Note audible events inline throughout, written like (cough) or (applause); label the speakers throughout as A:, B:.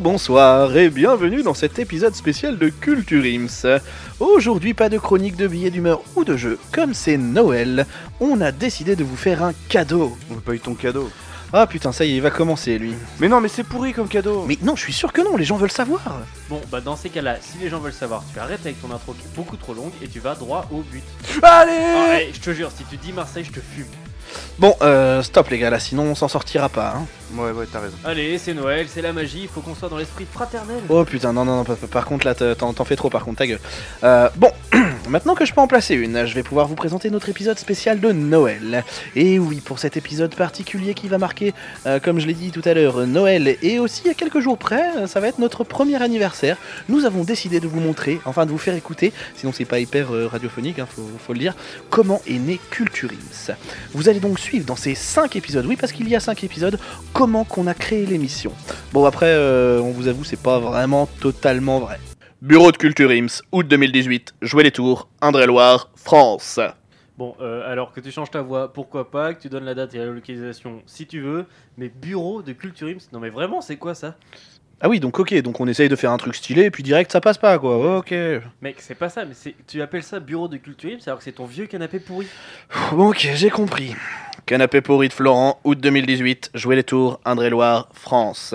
A: Bonjour, bonsoir et bienvenue dans cet épisode spécial de Culture Ims. Aujourd'hui, pas de chronique de billets d'humeur ou de jeu. Comme c'est Noël, on a décidé de vous faire un cadeau.
B: On veut pas eu ton cadeau.
A: Ah putain, ça y est, il va commencer lui.
B: Mais non, mais c'est pourri comme cadeau.
A: Mais non, je suis sûr que non, les gens veulent savoir.
C: Bon, bah dans ces cas-là, si les gens veulent savoir, tu arrêtes avec ton intro qui est beaucoup trop longue et tu vas droit au but.
B: Allez
C: Ah, hey, je te jure, si tu dis Marseille, je te fume.
A: Bon, euh, stop les gars, là, sinon on s'en sortira pas. Hein.
B: Ouais, ouais, t'as raison.
C: Allez, c'est Noël, c'est la magie, il faut qu'on soit dans l'esprit fraternel.
A: Oh putain, non, non, non, par, par contre là, t'en t'en fais trop, par contre, ta gueule. Euh, bon, (clears throat) maintenant que je peux en placer une, je vais pouvoir vous présenter notre épisode spécial de Noël. Et oui, pour cet épisode particulier qui va marquer, euh, comme je l'ai dit tout à l'heure, Noël, et aussi à quelques jours près, ça va être notre premier anniversaire, nous avons décidé de vous montrer, enfin de vous faire écouter, sinon c'est pas hyper euh, radiophonique, hein, faut, faut le dire, comment est né Culturims. Vous allez donc suivre dans ces 5 épisodes, oui parce qu'il y a 5 épisodes, comment qu'on a créé l'émission. Bon après, euh, on vous avoue, c'est pas vraiment totalement vrai. Bureau de Culture Ims, août 2018, Jouer les Tours, Indre-et-Loire, France.
C: Bon, euh, alors que tu changes ta voix, pourquoi pas, que tu donnes la date et la localisation si tu veux, mais bureau de Culture Ims, non mais vraiment, c'est quoi ça?
A: Ah oui, donc ok, donc on essaye de faire un truc stylé, et puis direct ça passe pas quoi, ok.
C: Mec, c'est pas ça, mais c'est tu appelles ça bureau de Culture Ims alors que c'est ton vieux canapé pourri.
A: Bon, ok, j'ai compris. Canapé pourri de Florent, août 2018, Jouer les Tours, Indre-et-Loire, France.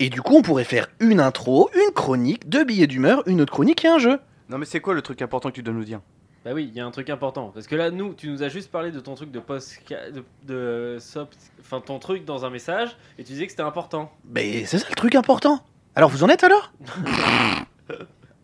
A: Et du coup, on pourrait faire une intro, une chronique, deux billets d'humeur, une autre chronique et un jeu.
B: Non, mais c'est quoi le truc important que tu dois nous dire?
C: Bah oui, il y a un truc important. Parce que là, nous, tu nous as juste parlé de ton truc de post. de. de sop- Enfin, ton truc dans un message, et tu disais que c'était important.
A: Mais c'est ça le truc important. Alors vous en êtes alors? (laughs)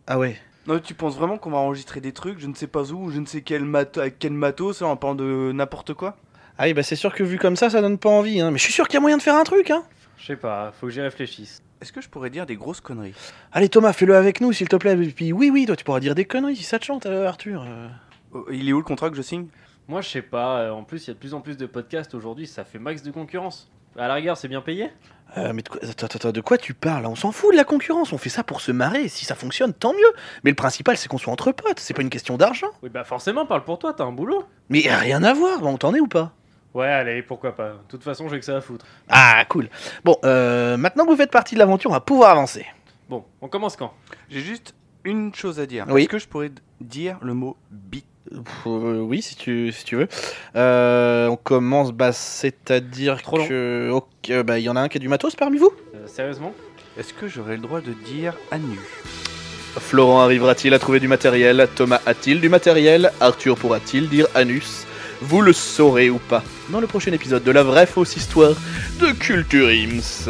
A: Ah ouais.
B: Non, tu penses vraiment qu'on va enregistrer des trucs, je ne sais pas où, je ne sais quel matos, avec quel matos, en parlant de n'importe quoi?
A: Ah oui, bah c'est sûr que vu comme ça, ça donne pas envie, hein. Mais je suis sûr qu'il y a moyen de faire un truc, hein.
C: Je sais pas, faut que j'y réfléchisse.
B: Est-ce que je pourrais dire des grosses conneries
A: Allez Thomas, fais-le avec nous s'il te plaît. Et puis oui, oui, toi tu pourras dire des conneries si ça te chante, euh, Arthur. euh.
B: Oh, Il est où le contrat que je signe?
C: Moi, je sais pas, euh, en plus, il y a de plus en plus de podcasts aujourd'hui, ça fait max de concurrence. À la rigueur, c'est bien payé?
A: Euh, mais de quoi, attends, attends, de quoi tu parles? On s'en fout de la concurrence, on fait ça pour se marrer. Si ça fonctionne, tant mieux. Mais le principal, c'est qu'on soit entre potes. C'est pas une question d'argent.
C: Oui, bah forcément, parle pour toi, t'as un boulot.
A: Mais rien à voir. Bon, t'en es ou pas?
C: Ouais, allez, pourquoi pas. De toute façon, j'ai que ça à foutre.
A: Ah, cool. Bon, euh, maintenant que vous faites partie de l'aventure, on va pouvoir avancer.
C: Bon, on commence quand?
B: J'ai juste une chose à dire.
A: Oui.
B: Est-ce que je pourrais dire le mot
A: Pff, euh, oui, si tu, si tu veux. Euh, on commence, bah, c'est-à-dire
C: Trop long.
A: que. ok, euh, bah, il y en a un qui a du matos parmi vous?
C: Euh, Sérieusement?
B: Est-ce que j'aurais le droit de dire à nu?
A: Florent arrivera-t-il à trouver du matériel? Thomas a-t-il du matériel? Arthur pourra-t-il dire anus? Vous le saurez ou pas dans le prochain épisode de la vraie fausse histoire de Culture Ims.